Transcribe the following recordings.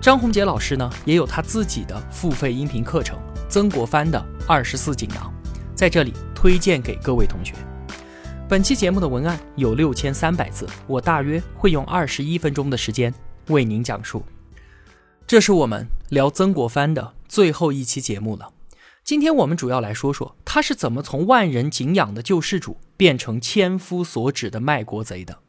张宏杰老师呢，也有他自己的付费音频课程《曾国藩的二十四锦囊》，在这里推荐给各位同学。本期节目的文案有六千三百字，我大约会用二十一分钟的时间为您讲述。这是我们聊曾国藩的最后一期节目了。今天我们主要来说说他是怎么从万人敬仰的救世主变成千夫所指的卖国贼的。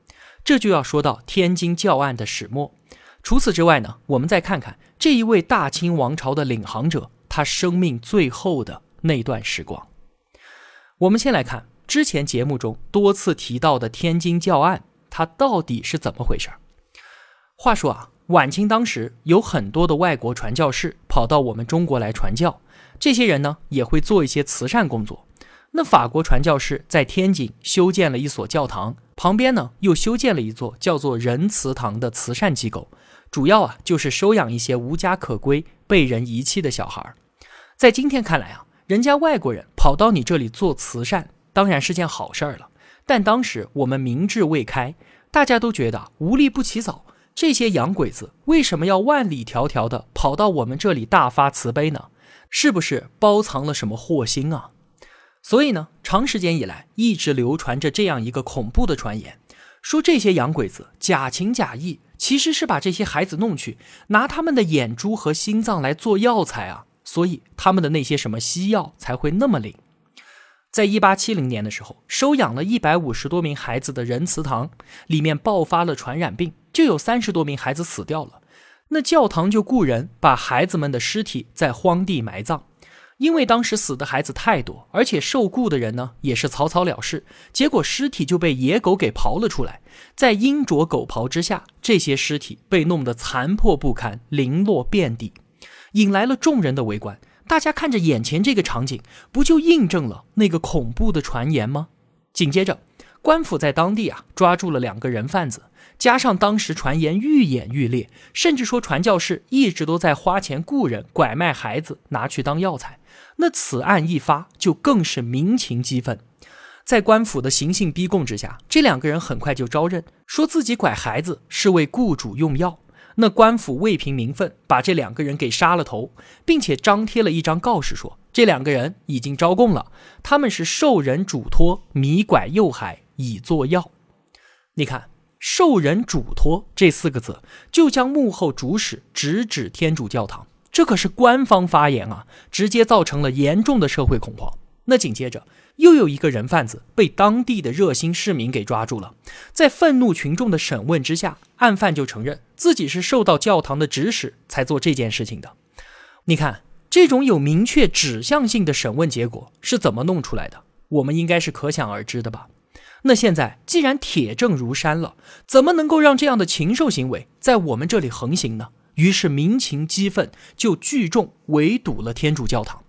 这就要说到天津教案的始末。除此之外呢，我们再看看这一位大清王朝的领航者，他生命最后的那段时光。我们先来看之前节目中多次提到的天津教案，它到底是怎么回事？话说啊。晚清当时有很多的外国传教士跑到我们中国来传教，这些人呢也会做一些慈善工作。那法国传教士在天津修建了一所教堂，旁边呢又修建了一座叫做仁慈堂的慈善机构，主要啊就是收养一些无家可归、被人遗弃的小孩。在今天看来啊，人家外国人跑到你这里做慈善，当然是件好事儿了。但当时我们民智未开，大家都觉得无利不起早。这些洋鬼子为什么要万里迢迢的跑到我们这里大发慈悲呢？是不是包藏了什么祸心啊？所以呢，长时间以来一直流传着这样一个恐怖的传言，说这些洋鬼子假情假意，其实是把这些孩子弄去，拿他们的眼珠和心脏来做药材啊，所以他们的那些什么西药才会那么灵。在一八七零年的时候，收养了一百五十多名孩子的仁慈堂里面爆发了传染病，就有三十多名孩子死掉了。那教堂就雇人把孩子们的尸体在荒地埋葬，因为当时死的孩子太多，而且受雇的人呢也是草草了事，结果尸体就被野狗给刨了出来，在鹰啄狗刨之下，这些尸体被弄得残破不堪，零落遍地，引来了众人的围观。大家看着眼前这个场景，不就印证了那个恐怖的传言吗？紧接着，官府在当地啊抓住了两个人贩子，加上当时传言愈演愈烈，甚至说传教士一直都在花钱雇人拐卖孩子拿去当药材。那此案一发，就更是民情激愤。在官府的刑讯逼供之下，这两个人很快就招认，说自己拐孩子是为雇主用药。那官府为平民愤，把这两个人给杀了头，并且张贴了一张告示，说这两个人已经招供了，他们是受人嘱托迷拐幼孩以作药。你看“受人嘱托”这四个字，就将幕后主使直指天主教堂，这可是官方发言啊，直接造成了严重的社会恐慌。那紧接着。又有一个人贩子被当地的热心市民给抓住了，在愤怒群众的审问之下，案犯就承认自己是受到教堂的指使才做这件事情的。你看，这种有明确指向性的审问结果是怎么弄出来的？我们应该是可想而知的吧？那现在既然铁证如山了，怎么能够让这样的禽兽行为在我们这里横行呢？于是民情激愤，就聚众围堵了天主教堂。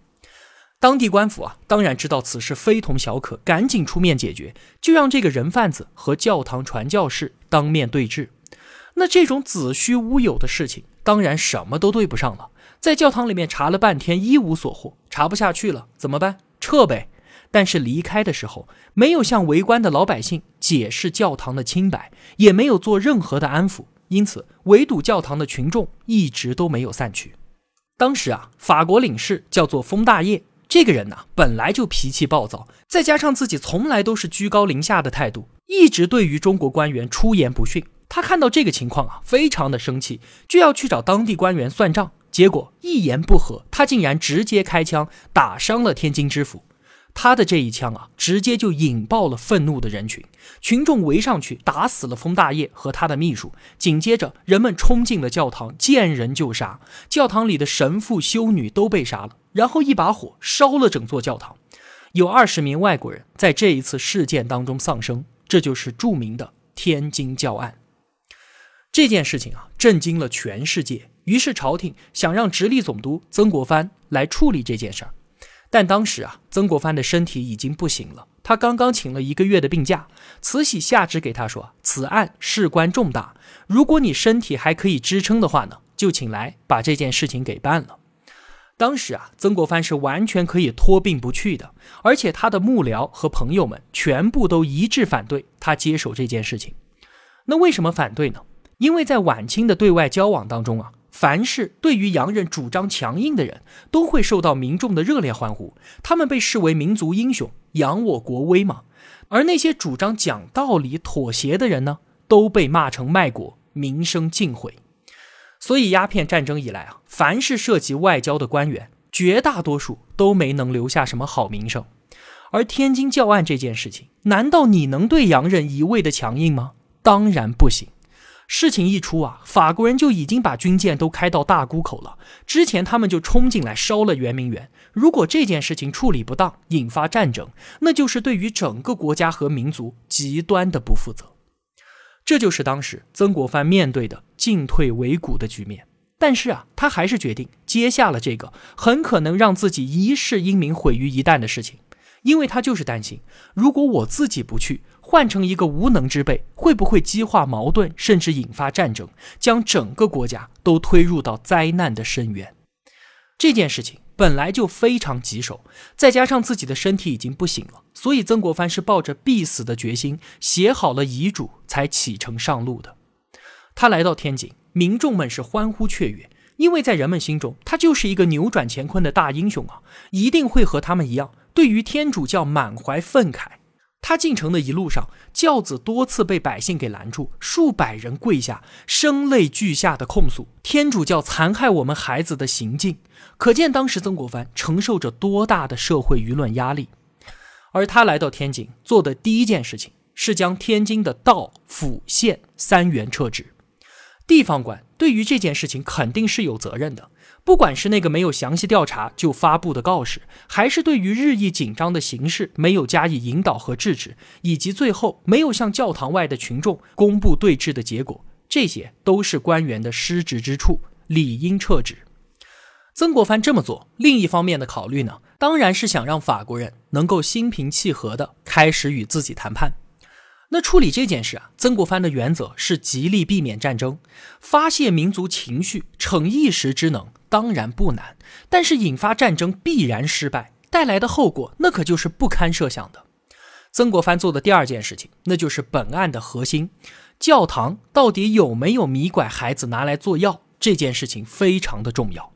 当地官府啊，当然知道此事非同小可，赶紧出面解决，就让这个人贩子和教堂传教士当面对质。那这种子虚乌有的事情，当然什么都对不上了。在教堂里面查了半天，一无所获，查不下去了，怎么办？撤呗。但是离开的时候，没有向围观的老百姓解释教堂的清白，也没有做任何的安抚，因此围堵教堂的群众一直都没有散去。当时啊，法国领事叫做封大业。这个人呢，本来就脾气暴躁，再加上自己从来都是居高临下的态度，一直对于中国官员出言不逊。他看到这个情况啊，非常的生气，就要去找当地官员算账。结果一言不合，他竟然直接开枪打伤了天津知府。他的这一枪啊，直接就引爆了愤怒的人群，群众围上去打死了封大业和他的秘书。紧接着，人们冲进了教堂，见人就杀，教堂里的神父、修女都被杀了。然后一把火烧了整座教堂，有二十名外国人在这一次事件当中丧生，这就是著名的天津教案。这件事情啊，震惊了全世界，于是朝廷想让直隶总督曾国藩来处理这件事儿。但当时啊，曾国藩的身体已经不行了，他刚刚请了一个月的病假。慈禧下旨给他说：“此案事关重大，如果你身体还可以支撑的话呢，就请来把这件事情给办了。”当时啊，曾国藩是完全可以托病不去的，而且他的幕僚和朋友们全部都一致反对他接手这件事情。那为什么反对呢？因为在晚清的对外交往当中啊。凡是对于洋人主张强硬的人，都会受到民众的热烈欢呼，他们被视为民族英雄，扬我国威嘛。而那些主张讲道理、妥协的人呢，都被骂成卖国，名声尽毁。所以鸦片战争以来啊，凡是涉及外交的官员，绝大多数都没能留下什么好名声。而天津教案这件事情，难道你能对洋人一味的强硬吗？当然不行。事情一出啊，法国人就已经把军舰都开到大沽口了。之前他们就冲进来烧了圆明园。如果这件事情处理不当，引发战争，那就是对于整个国家和民族极端的不负责。这就是当时曾国藩面对的进退维谷的局面。但是啊，他还是决定接下了这个很可能让自己一世英名毁于一旦的事情，因为他就是担心，如果我自己不去。换成一个无能之辈，会不会激化矛盾，甚至引发战争，将整个国家都推入到灾难的深渊？这件事情本来就非常棘手，再加上自己的身体已经不行了，所以曾国藩是抱着必死的决心，写好了遗嘱才启程上路的。他来到天津，民众们是欢呼雀跃，因为在人们心中，他就是一个扭转乾坤的大英雄啊，一定会和他们一样，对于天主教满怀愤慨。他进城的一路上，轿子多次被百姓给拦住，数百人跪下，声泪俱下的控诉天主教残害我们孩子的行径，可见当时曾国藩承受着多大的社会舆论压力。而他来到天津做的第一件事情，是将天津的道、府、县三元撤职。地方官对于这件事情肯定是有责任的。不管是那个没有详细调查就发布的告示，还是对于日益紧张的形势没有加以引导和制止，以及最后没有向教堂外的群众公布对峙的结果，这些都是官员的失职之处，理应撤职。曾国藩这么做，另一方面的考虑呢，当然是想让法国人能够心平气和地开始与自己谈判。那处理这件事啊，曾国藩的原则是极力避免战争，发泄民族情绪，逞一时之能。当然不难，但是引发战争必然失败，带来的后果那可就是不堪设想的。曾国藩做的第二件事情，那就是本案的核心：教堂到底有没有迷拐孩子拿来做药？这件事情非常的重要。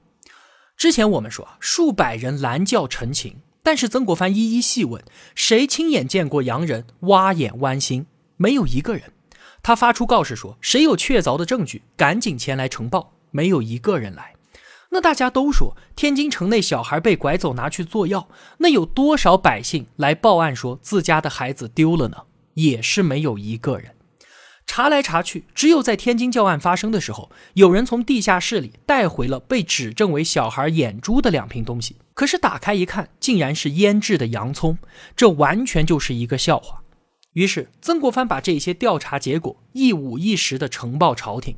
之前我们说数百人拦轿陈情，但是曾国藩一一细问，谁亲眼见过洋人挖眼剜心？没有一个人。他发出告示说，谁有确凿的证据，赶紧前来呈报。没有一个人来。那大家都说天津城内小孩被拐走拿去做药，那有多少百姓来报案说自家的孩子丢了呢？也是没有一个人。查来查去，只有在天津教案发生的时候，有人从地下室里带回了被指证为小孩眼珠的两瓶东西。可是打开一看，竟然是腌制的洋葱，这完全就是一个笑话。于是曾国藩把这些调查结果一五一十的呈报朝廷。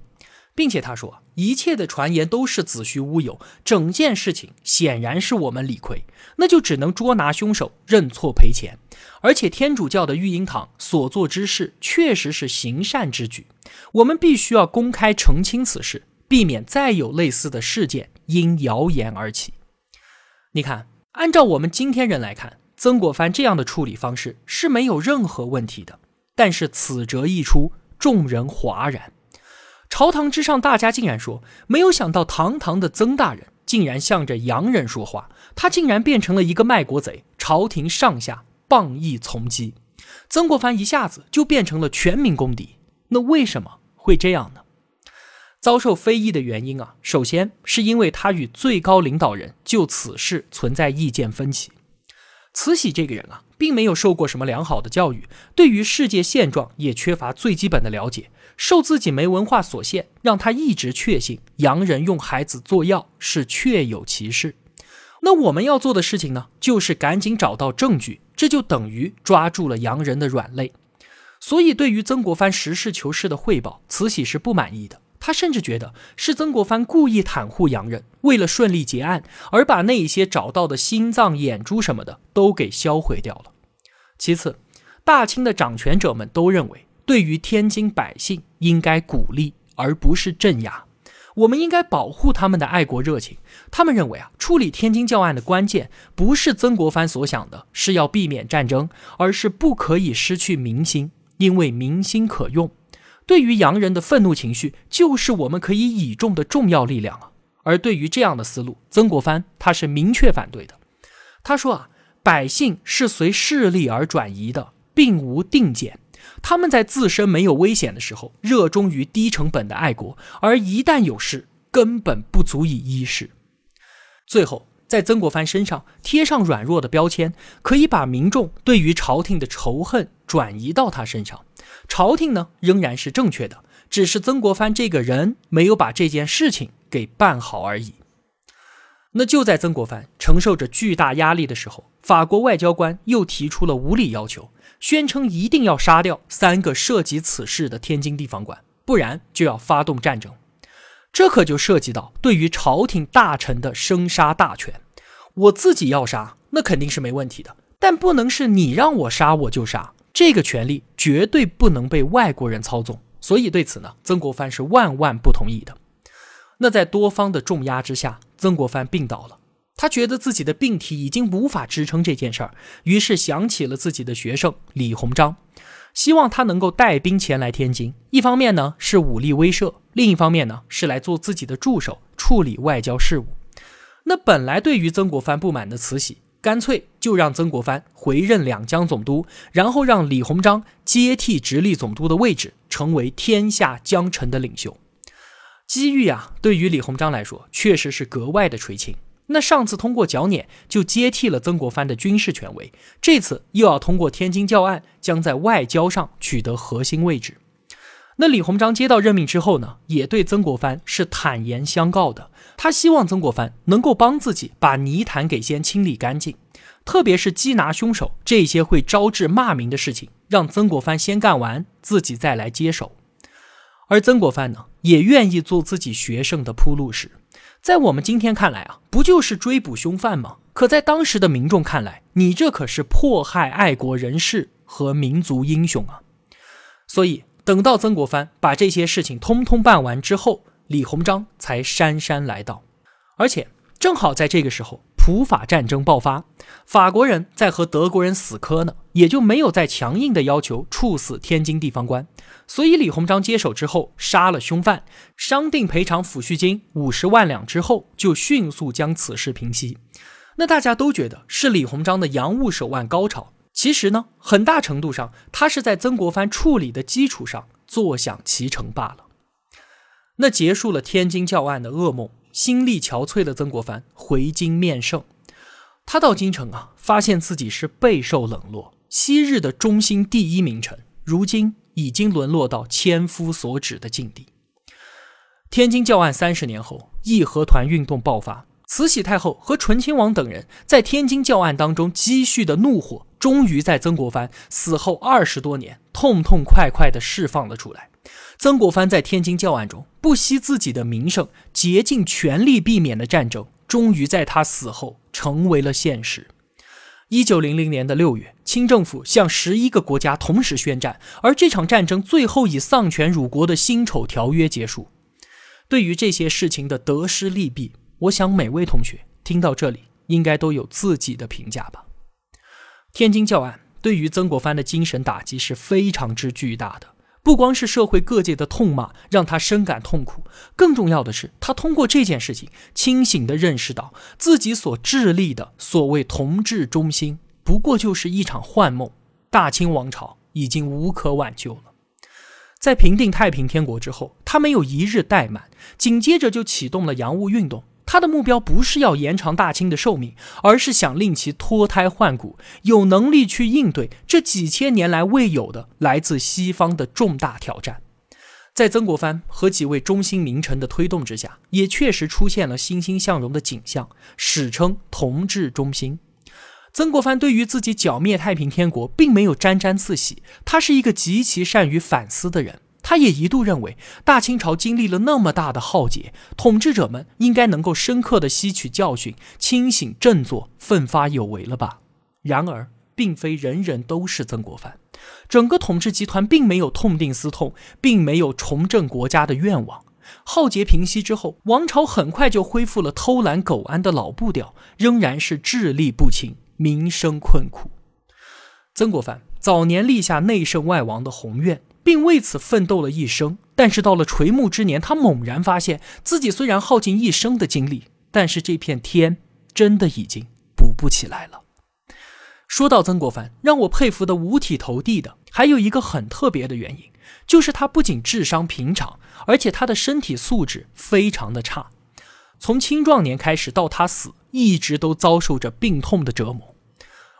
并且他说，一切的传言都是子虚乌有，整件事情显然是我们理亏，那就只能捉拿凶手，认错赔钱。而且天主教的育婴堂所做之事确实是行善之举，我们必须要公开澄清此事，避免再有类似的事件因谣言而起。你看，按照我们今天人来看，曾国藩这样的处理方式是没有任何问题的。但是此折一出，众人哗然。朝堂之上，大家竟然说，没有想到堂堂的曾大人竟然向着洋人说话，他竟然变成了一个卖国贼。朝廷上下谤议从击，曾国藩一下子就变成了全民公敌。那为什么会这样呢？遭受非议的原因啊，首先是因为他与最高领导人就此事存在意见分歧。慈禧这个人啊，并没有受过什么良好的教育，对于世界现状也缺乏最基本的了解。受自己没文化所限，让他一直确信洋人用孩子做药是确有其事。那我们要做的事情呢，就是赶紧找到证据，这就等于抓住了洋人的软肋。所以，对于曾国藩实事求是的汇报，慈禧是不满意的。他甚至觉得是曾国藩故意袒护洋人，为了顺利结案，而把那些找到的心脏、眼珠什么的都给销毁掉了。其次，大清的掌权者们都认为，对于天津百姓应该鼓励，而不是镇压。我们应该保护他们的爱国热情。他们认为啊，处理天津教案的关键不是曾国藩所想的，是要避免战争，而是不可以失去民心，因为民心可用。对于洋人的愤怒情绪，就是我们可以倚重的重要力量啊。而对于这样的思路，曾国藩他是明确反对的。他说啊，百姓是随势力而转移的，并无定见。他们在自身没有危险的时候，热衷于低成本的爱国；而一旦有事，根本不足以医事。最后，在曾国藩身上贴上软弱的标签，可以把民众对于朝廷的仇恨转移到他身上。朝廷呢，仍然是正确的，只是曾国藩这个人没有把这件事情给办好而已。那就在曾国藩承受着巨大压力的时候，法国外交官又提出了无理要求。宣称一定要杀掉三个涉及此事的天津地方官，不然就要发动战争。这可就涉及到对于朝廷大臣的生杀大权。我自己要杀，那肯定是没问题的，但不能是你让我杀我就杀，这个权利绝对不能被外国人操纵。所以对此呢，曾国藩是万万不同意的。那在多方的重压之下，曾国藩病倒了。他觉得自己的病体已经无法支撑这件事儿，于是想起了自己的学生李鸿章，希望他能够带兵前来天津。一方面呢是武力威慑，另一方面呢是来做自己的助手，处理外交事务。那本来对于曾国藩不满的慈禧，干脆就让曾国藩回任两江总督，然后让李鸿章接替直隶总督的位置，成为天下江臣的领袖。机遇啊，对于李鸿章来说，确实是格外的垂青。那上次通过剿捻就接替了曾国藩的军事权威，这次又要通过天津教案，将在外交上取得核心位置。那李鸿章接到任命之后呢，也对曾国藩是坦言相告的，他希望曾国藩能够帮自己把泥潭给先清理干净，特别是缉拿凶手这些会招致骂名的事情，让曾国藩先干完，自己再来接手。而曾国藩呢，也愿意做自己学生的铺路石。在我们今天看来啊，不就是追捕凶犯吗？可在当时的民众看来，你这可是迫害爱国人士和民族英雄啊！所以，等到曾国藩把这些事情通通办完之后，李鸿章才姗姗来到，而且正好在这个时候。普法战争爆发，法国人在和德国人死磕呢，也就没有再强硬的要求处死天津地方官。所以李鸿章接手之后，杀了凶犯，商定赔偿抚恤金五十万两之后，就迅速将此事平息。那大家都觉得是李鸿章的洋务手腕高潮，其实呢，很大程度上他是在曾国藩处理的基础上坐享其成罢了。那结束了天津教案的噩梦。心力憔悴的曾国藩回京面圣，他到京城啊，发现自己是备受冷落。昔日的中兴第一名臣，如今已经沦落到千夫所指的境地。天津教案三十年后，义和团运动爆发，慈禧太后和醇亲王等人在天津教案当中积蓄的怒火，终于在曾国藩死后二十多年，痛痛快快地释放了出来。曾国藩在天津教案中不惜自己的名声，竭尽全力避免的战争，终于在他死后成为了现实。一九零零年的六月，清政府向十一个国家同时宣战，而这场战争最后以丧权辱国的辛丑条约结束。对于这些事情的得失利弊，我想每位同学听到这里应该都有自己的评价吧。天津教案对于曾国藩的精神打击是非常之巨大的。不光是社会各界的痛骂让他深感痛苦，更重要的是，他通过这件事情清醒地认识到自己所致力的所谓同治中兴，不过就是一场幻梦。大清王朝已经无可挽救了。在平定太平天国之后，他没有一日怠慢，紧接着就启动了洋务运动。他的目标不是要延长大清的寿命，而是想令其脱胎换骨，有能力去应对这几千年来未有的来自西方的重大挑战。在曾国藩和几位中心名臣的推动之下，也确实出现了欣欣向荣的景象，史称“同治中兴”。曾国藩对于自己剿灭太平天国并没有沾沾自喜，他是一个极其善于反思的人。他也一度认为，大清朝经历了那么大的浩劫，统治者们应该能够深刻的吸取教训，清醒振作，奋发有为了吧？然而，并非人人都是曾国藩，整个统治集团并没有痛定思痛，并没有重振国家的愿望。浩劫平息之后，王朝很快就恢复了偷懒苟安的老步调，仍然是智力不清，民生困苦。曾国藩早年立下内圣外王的宏愿。并为此奋斗了一生，但是到了垂暮之年，他猛然发现自己虽然耗尽一生的精力，但是这片天真的已经补不起来了。说到曾国藩，让我佩服的五体投地的，还有一个很特别的原因，就是他不仅智商平常，而且他的身体素质非常的差，从青壮年开始到他死，一直都遭受着病痛的折磨。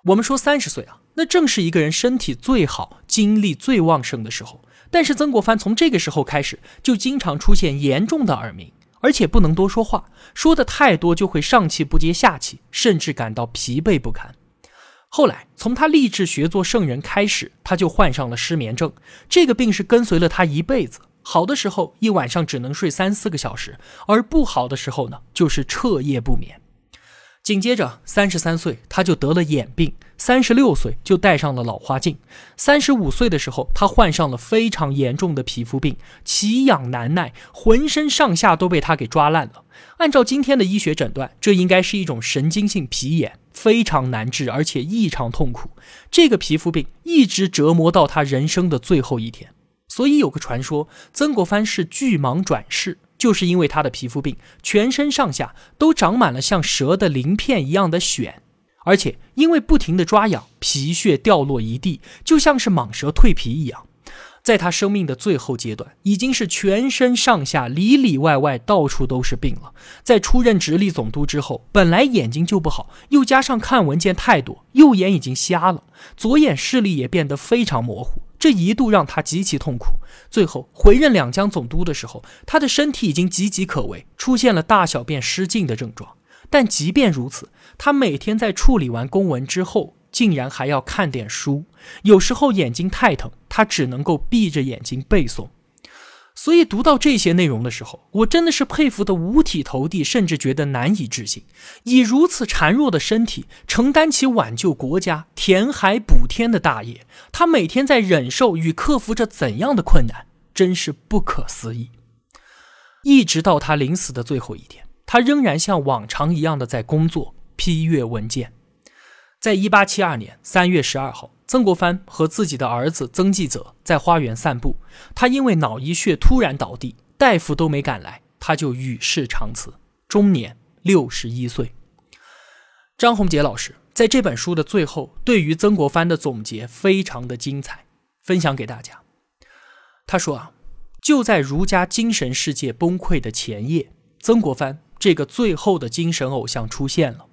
我们说三十岁啊。那正是一个人身体最好、精力最旺盛的时候。但是曾国藩从这个时候开始，就经常出现严重的耳鸣，而且不能多说话，说的太多就会上气不接下气，甚至感到疲惫不堪。后来从他立志学做圣人开始，他就患上了失眠症，这个病是跟随了他一辈子。好的时候一晚上只能睡三四个小时，而不好的时候呢，就是彻夜不眠。紧接着，三十三岁他就得了眼病，三十六岁就戴上了老花镜，三十五岁的时候，他患上了非常严重的皮肤病，奇痒难耐，浑身上下都被他给抓烂了。按照今天的医学诊断，这应该是一种神经性皮炎，非常难治，而且异常痛苦。这个皮肤病一直折磨到他人生的最后一天。所以有个传说，曾国藩是巨蟒转世。就是因为他的皮肤病，全身上下都长满了像蛇的鳞片一样的癣，而且因为不停的抓痒，皮屑掉落一地，就像是蟒蛇蜕皮一样。在他生命的最后阶段，已经是全身上下里里外外到处都是病了。在出任直隶总督之后，本来眼睛就不好，又加上看文件太多，右眼已经瞎了，左眼视力也变得非常模糊。这一度让他极其痛苦。最后回任两江总督的时候，他的身体已经岌岌可危，出现了大小便失禁的症状。但即便如此，他每天在处理完公文之后，竟然还要看点书。有时候眼睛太疼，他只能够闭着眼睛背诵。所以读到这些内容的时候，我真的是佩服的五体投地，甚至觉得难以置信。以如此孱弱的身体，承担起挽救国家、填海补天的大业，他每天在忍受与克服着怎样的困难，真是不可思议。一直到他临死的最后一天，他仍然像往常一样的在工作、批阅文件。在一八七二年三月十二号。曾国藩和自己的儿子曾纪泽在花园散步，他因为脑溢血突然倒地，大夫都没赶来，他就与世长辞，终年六十一岁。张宏杰老师在这本书的最后，对于曾国藩的总结非常的精彩，分享给大家。他说啊，就在儒家精神世界崩溃的前夜，曾国藩这个最后的精神偶像出现了。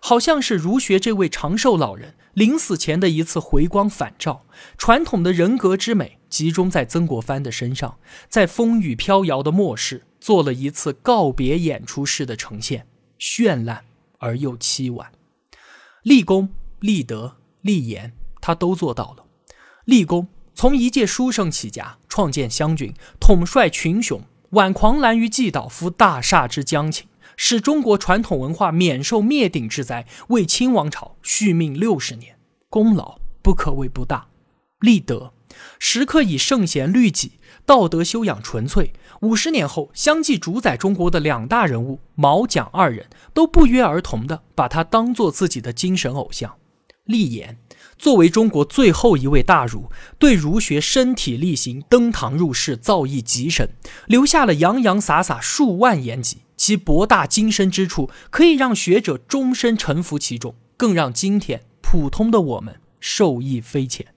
好像是儒学这位长寿老人临死前的一次回光返照，传统的人格之美集中在曾国藩的身上，在风雨飘摇的末世做了一次告别演出式的呈现，绚烂而又凄婉。立功、立德、立言，他都做到了。立功，从一介书生起家，创建湘军，统帅群雄，挽狂澜于既倒，扶大厦之将倾。使中国传统文化免受灭顶之灾，为清王朝续命六十年，功劳不可谓不大。立德，时刻以圣贤律己，道德修养纯粹。五十年后，相继主宰中国的两大人物毛蒋二人都不约而同的把他当做自己的精神偶像。立言，作为中国最后一位大儒，对儒学身体力行，登堂入室，造诣极深，留下了洋洋洒洒数万言集。其博大精深之处，可以让学者终身臣服其中，更让今天普通的我们受益匪浅。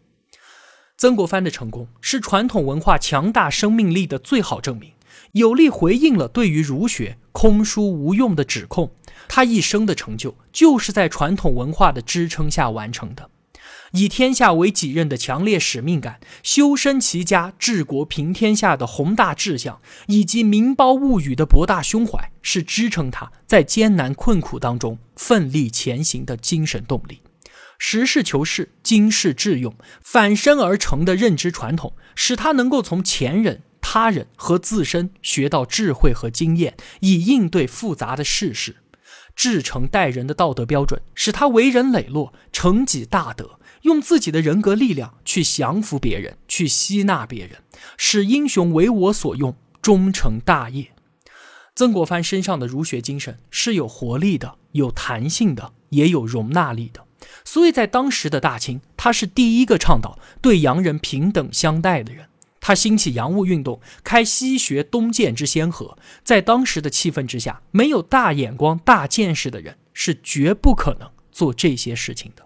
曾国藩的成功是传统文化强大生命力的最好证明，有力回应了对于儒学空疏无用的指控。他一生的成就，就是在传统文化的支撑下完成的。以天下为己任的强烈使命感，修身齐家治国平天下的宏大志向，以及民胞物语的博大胸怀，是支撑他在艰难困苦当中奋力前行的精神动力。实事求是、经世致用、反身而成的认知传统，使他能够从前人、他人和自身学到智慧和经验，以应对复杂的世事。至诚待人的道德标准，使他为人磊落，成己大德，用自己的人格力量去降服别人，去吸纳别人，使英雄为我所用，终成大业。曾国藩身上的儒学精神是有活力的、有弹性的，也有容纳力的，所以在当时的大清，他是第一个倡导对洋人平等相待的人。他兴起洋务运动，开西学东渐之先河，在当时的气氛之下，没有大眼光、大见识的人是绝不可能做这些事情的。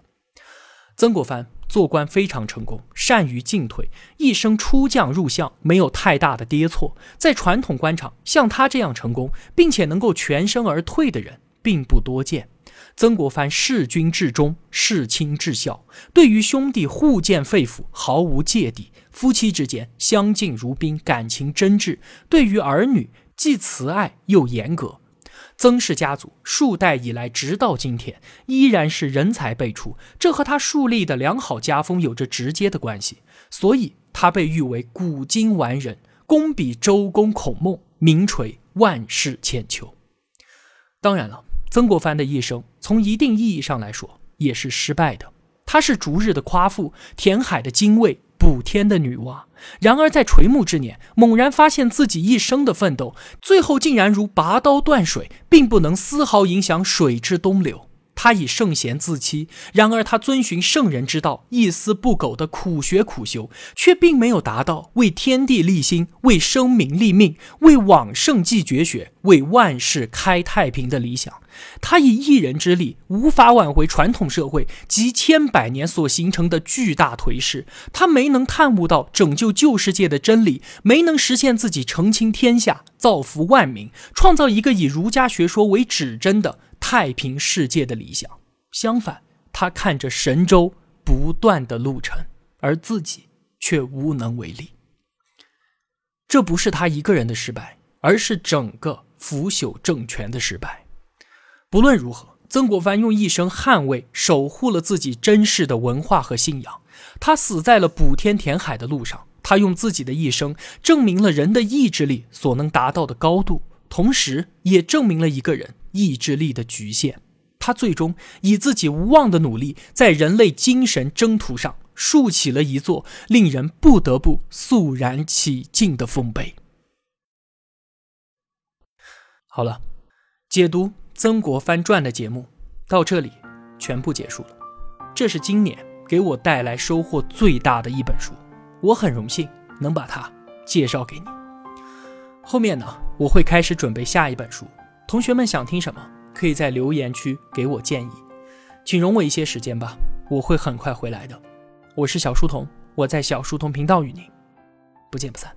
曾国藩做官非常成功，善于进退，一生出将入相，没有太大的跌错。在传统官场，像他这样成功，并且能够全身而退的人，并不多见。曾国藩事君至忠，事亲至孝，对于兄弟互见肺腑，毫无芥蒂；夫妻之间相敬如宾，感情真挚；对于儿女既慈爱又严格。曾氏家族数代以来，直到今天依然是人才辈出，这和他树立的良好家风有着直接的关系。所以，他被誉为古今完人，功比周公孔孟，名垂万世千秋。当然了。曾国藩的一生，从一定意义上来说，也是失败的。他是逐日的夸父，填海的精卫，补天的女娲。然而在垂暮之年，猛然发现自己一生的奋斗，最后竟然如拔刀断水，并不能丝毫影响水之东流。他以圣贤自欺，然而他遵循圣人之道，一丝不苟的苦学苦修，却并没有达到为天地立心、为生民立命、为往圣继绝学、为万世开太平的理想。他以一人之力无法挽回传统社会及千百年所形成的巨大颓势，他没能探悟到拯救旧世界的真理，没能实现自己澄清天下、造福万民、创造一个以儒家学说为指针的。太平世界的理想，相反，他看着神州不断的路程，而自己却无能为力。这不是他一个人的失败，而是整个腐朽政权的失败。不论如何，曾国藩用一生捍卫、守护了自己珍视的文化和信仰。他死在了补天填海的路上，他用自己的一生证明了人的意志力所能达到的高度，同时也证明了一个人。意志力的局限，他最终以自己无望的努力，在人类精神征途上竖起了一座令人不得不肃然起敬的丰碑。好了，解读《曾国藩传》的节目到这里全部结束了。这是今年给我带来收获最大的一本书，我很荣幸能把它介绍给你。后面呢，我会开始准备下一本书。同学们想听什么，可以在留言区给我建议，请容我一些时间吧，我会很快回来的。我是小书童，我在小书童频道与您不见不散。